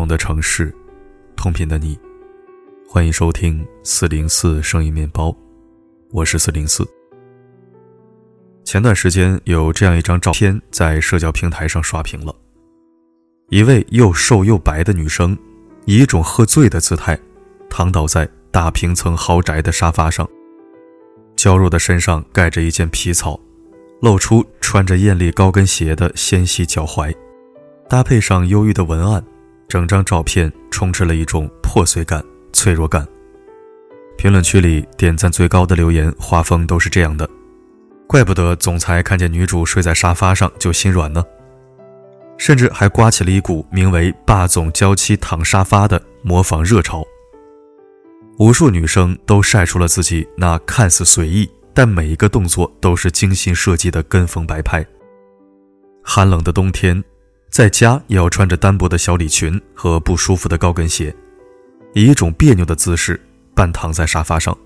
同的城市，同频的你，欢迎收听四零四声音面包，我是四零四。前段时间有这样一张照片在社交平台上刷屏了，一位又瘦又白的女生，以一种喝醉的姿态，躺倒在大平层豪宅的沙发上，娇弱的身上盖着一件皮草，露出穿着艳丽高跟鞋的纤细脚踝，搭配上忧郁的文案。整张照片充斥了一种破碎感、脆弱感。评论区里点赞最高的留言画风都是这样的，怪不得总裁看见女主睡在沙发上就心软呢。甚至还刮起了一股名为“霸总娇妻躺沙发”的模仿热潮。无数女生都晒出了自己那看似随意，但每一个动作都是精心设计的跟风摆拍。寒冷的冬天。在家也要穿着单薄的小礼裙和不舒服的高跟鞋，以一种别扭的姿势半躺在沙发上。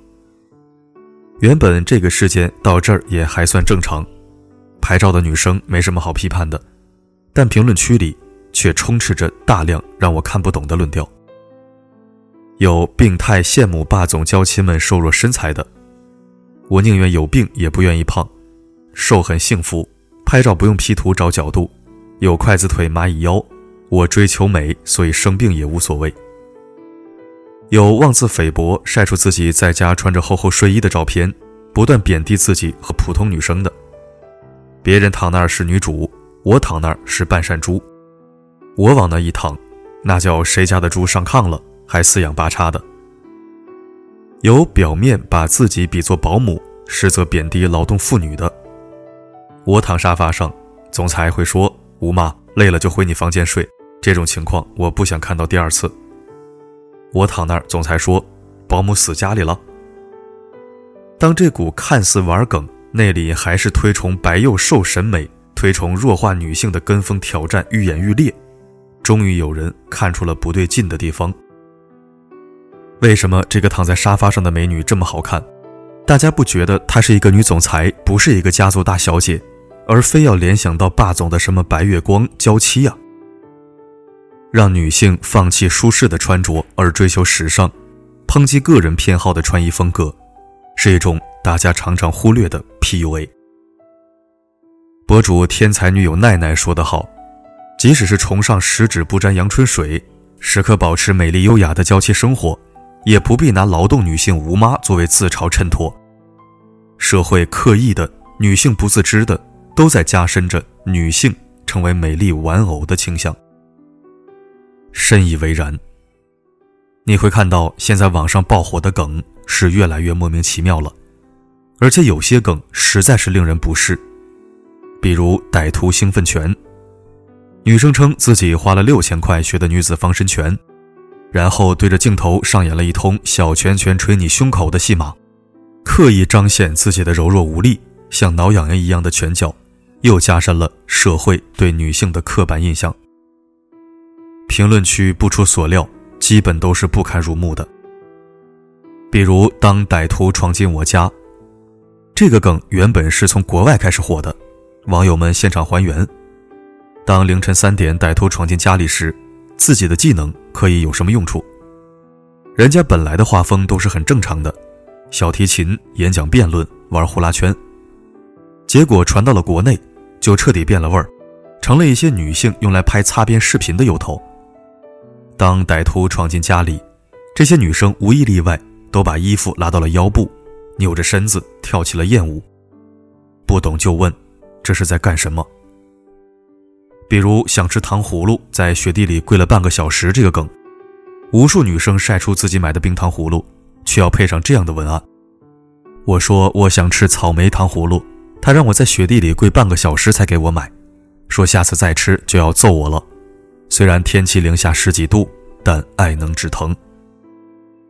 原本这个事件到这儿也还算正常，拍照的女生没什么好批判的，但评论区里却充斥着大量让我看不懂的论调。有病态羡慕霸总娇妻们瘦弱身材的，我宁愿有病也不愿意胖，瘦很幸福，拍照不用 P 图找角度。有筷子腿蚂蚁腰，我追求美，所以生病也无所谓。有妄自菲薄晒出自己在家穿着厚厚睡衣的照片，不断贬低自己和普通女生的。别人躺那儿是女主，我躺那儿是半山猪。我往那一躺，那叫谁家的猪上炕了，还四仰八叉的。有表面把自己比作保姆，实则贬低劳动妇女的。我躺沙发上，总裁会说。吴妈累了就回你房间睡，这种情况我不想看到第二次。我躺那儿，总裁说：“保姆死家里了。”当这股看似玩梗，内里还是推崇白又瘦审美、推崇弱化女性的跟风挑战愈演愈烈，终于有人看出了不对劲的地方。为什么这个躺在沙发上的美女这么好看？大家不觉得她是一个女总裁，不是一个家族大小姐？而非要联想到霸总的什么白月光娇妻呀？让女性放弃舒适的穿着而追求时尚，抨击个人偏好的穿衣风格，是一种大家常常忽略的 PUA。博主天才女友奈奈说得好：“即使是崇尚十指不沾阳春水，时刻保持美丽优雅的娇妻生活，也不必拿劳动女性吴妈作为自嘲衬托。社会刻意的，女性不自知的。”都在加深着女性成为美丽玩偶的倾向。深以为然。你会看到，现在网上爆火的梗是越来越莫名其妙了，而且有些梗实在是令人不适。比如歹徒兴奋拳，女生称自己花了六千块学的女子防身拳，然后对着镜头上演了一通小拳拳捶你胸口的戏码，刻意彰显自己的柔弱无力，像挠痒痒一样的拳脚。又加深了社会对女性的刻板印象。评论区不出所料，基本都是不堪入目的。比如，当歹徒闯进我家，这个梗原本是从国外开始火的，网友们现场还原：当凌晨三点歹徒闯进家里时，自己的技能可以有什么用处？人家本来的画风都是很正常的，小提琴、演讲、辩论、玩呼啦圈，结果传到了国内。就彻底变了味儿，成了一些女性用来拍擦边视频的由头。当歹徒闯进家里，这些女生无一例外都把衣服拉到了腰部，扭着身子跳起了艳舞。不懂就问，这是在干什么？比如想吃糖葫芦，在雪地里跪了半个小时这个梗，无数女生晒出自己买的冰糖葫芦，却要配上这样的文案。我说我想吃草莓糖葫芦。他让我在雪地里跪半个小时才给我买，说下次再吃就要揍我了。虽然天气零下十几度，但爱能止疼。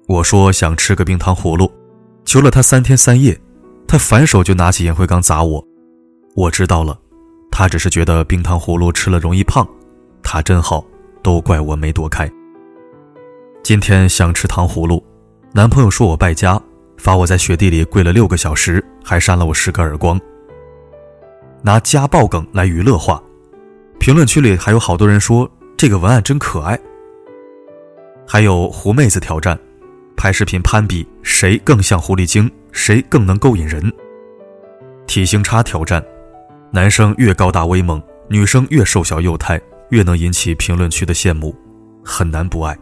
我说想吃个冰糖葫芦，求了他三天三夜，他反手就拿起烟灰缸砸我。我知道了，他只是觉得冰糖葫芦吃了容易胖。他真好，都怪我没躲开。今天想吃糖葫芦，男朋友说我败家，罚我在雪地里跪了六个小时，还扇了我十个耳光。拿家暴梗来娱乐化，评论区里还有好多人说这个文案真可爱，还有狐妹子挑战，拍视频攀比谁更像狐狸精，谁更能勾引人。体型差挑战，男生越高大威猛，女生越瘦小幼态，越能引起评论区的羡慕，很难不爱。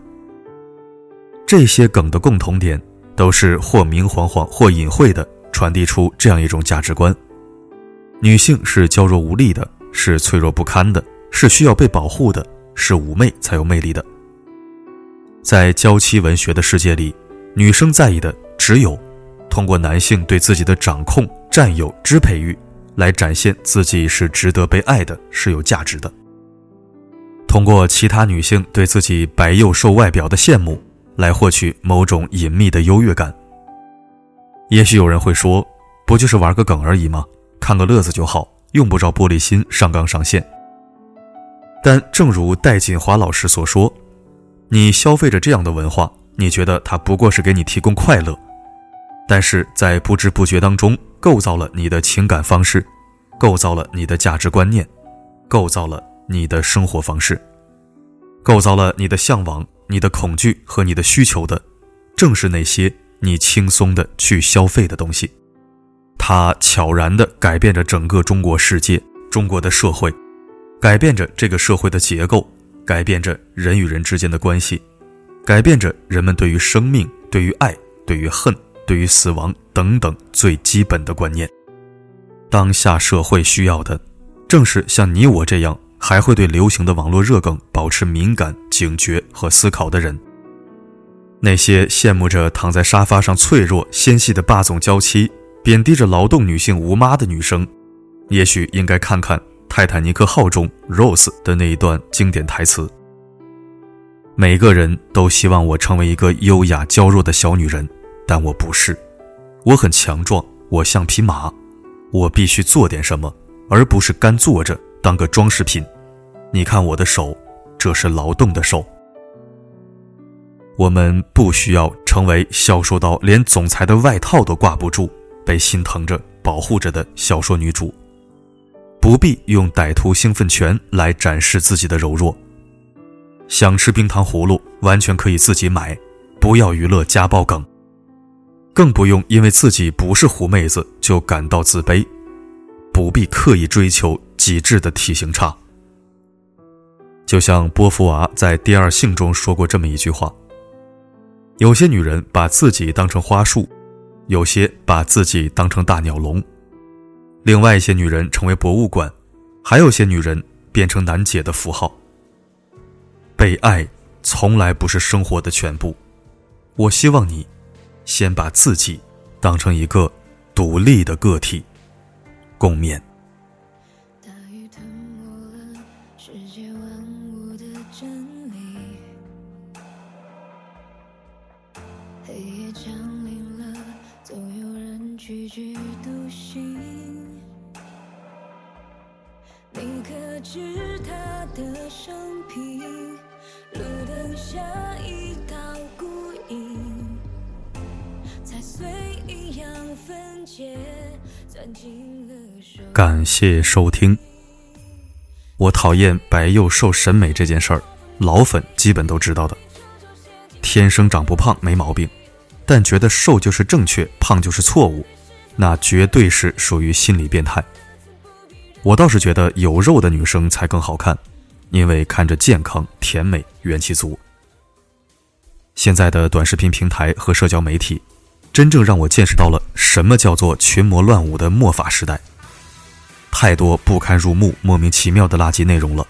这些梗的共同点，都是或明晃晃或隐晦的传递出这样一种价值观：女性是娇弱无力的，是脆弱不堪的，是需要被保护的，是妩媚才有魅力的。在娇妻文学的世界里，女生在意的只有通过男性对自己的掌控、占有、支配欲，来展现自己是值得被爱的，是有价值的。通过其他女性对自己白幼瘦外表的羡慕，来获取某种隐秘的优越感。也许有人会说，不就是玩个梗而已吗？看个乐子就好，用不着玻璃心、上纲上线。但正如戴锦华老师所说。你消费着这样的文化，你觉得它不过是给你提供快乐，但是在不知不觉当中构造了你的情感方式，构造了你的价值观念，构造了你的生活方式，构造了你的向往、你的恐惧和你的需求的，正是那些你轻松的去消费的东西。它悄然地改变着整个中国世界、中国的社会，改变着这个社会的结构。改变着人与人之间的关系，改变着人们对于生命、对于爱、对于恨、对于死亡等等最基本的观念。当下社会需要的，正是像你我这样还会对流行的网络热梗保持敏感、警觉和思考的人。那些羡慕着躺在沙发上脆弱纤细的霸总娇妻，贬低着劳动女性无妈的女生，也许应该看看。《泰坦尼克号》中 Rose 的那一段经典台词：“每个人都希望我成为一个优雅娇弱的小女人，但我不是。我很强壮，我像匹马，我必须做点什么，而不是干坐着当个装饰品。你看我的手，这是劳动的手。我们不需要成为消瘦到连总裁的外套都挂不住、被心疼着保护着的小说女主。”不必用歹徒兴奋拳来展示自己的柔弱。想吃冰糖葫芦，完全可以自己买，不要娱乐家暴梗。更不用因为自己不是狐妹子就感到自卑，不必刻意追求极致的体型差。就像波伏娃在《第二性》中说过这么一句话：有些女人把自己当成花束，有些把自己当成大鸟笼。另外一些女人成为博物馆，还有些女人变成难解的符号。被爱从来不是生活的全部。我希望你，先把自己当成一个独立的个体，共勉。生平？路灯下一道影，踩碎一样分解，钻进了。感谢收听。我讨厌白幼瘦审美这件事儿，老粉基本都知道的。天生长不胖没毛病，但觉得瘦就是正确，胖就是错误，那绝对是属于心理变态。我倒是觉得有肉的女生才更好看，因为看着健康、甜美、元气足。现在的短视频平台和社交媒体，真正让我见识到了什么叫做群魔乱舞的末法时代。太多不堪入目、莫名其妙的垃圾内容了，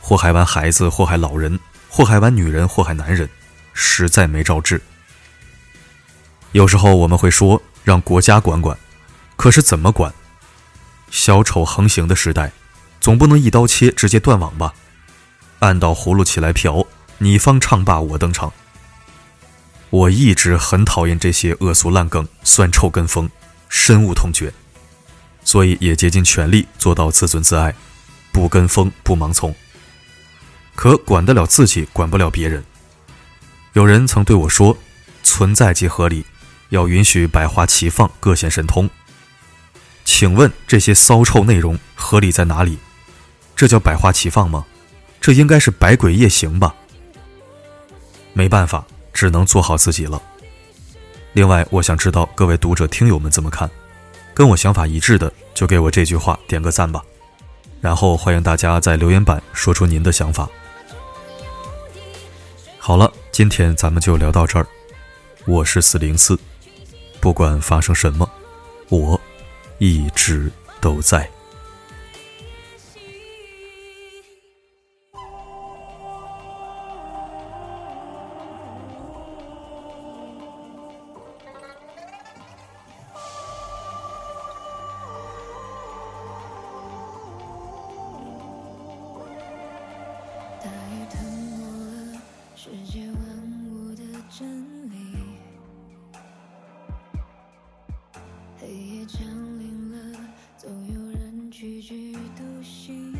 祸害完孩子，祸害老人，祸害完女人，祸害男人，实在没招治。有时候我们会说让国家管管，可是怎么管？小丑横行的时代，总不能一刀切直接断网吧？按倒葫芦起来瓢，你方唱罢我登场。我一直很讨厌这些恶俗烂梗、酸臭跟风，深恶痛绝，所以也竭尽全力做到自尊自爱，不跟风不盲从。可管得了自己，管不了别人。有人曾对我说：“存在即合理，要允许百花齐放，各显神通。”请问这些骚臭内容合理在哪里？这叫百花齐放吗？这应该是百鬼夜行吧。没办法，只能做好自己了。另外，我想知道各位读者听友们怎么看，跟我想法一致的就给我这句话点个赞吧。然后欢迎大家在留言板说出您的想法。好了，今天咱们就聊到这儿。我是四零四，不管发生什么，我一直都在。黑夜降临了，总有人踽踽独行。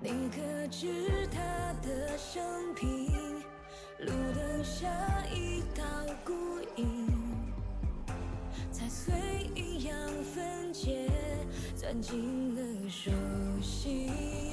你可知他的生平？路灯下一道孤影，踩碎阴阳分界，钻进了手心。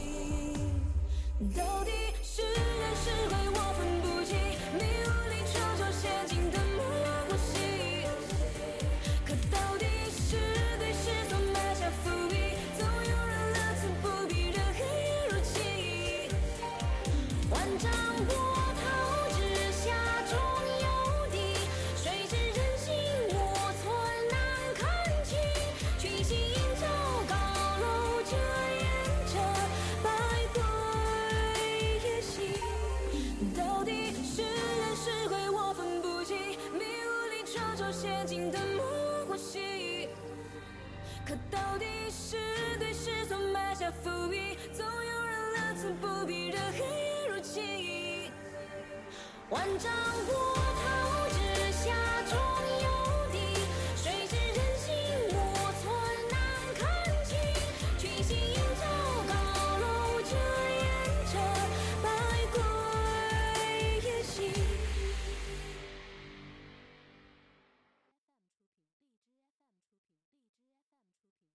万丈波。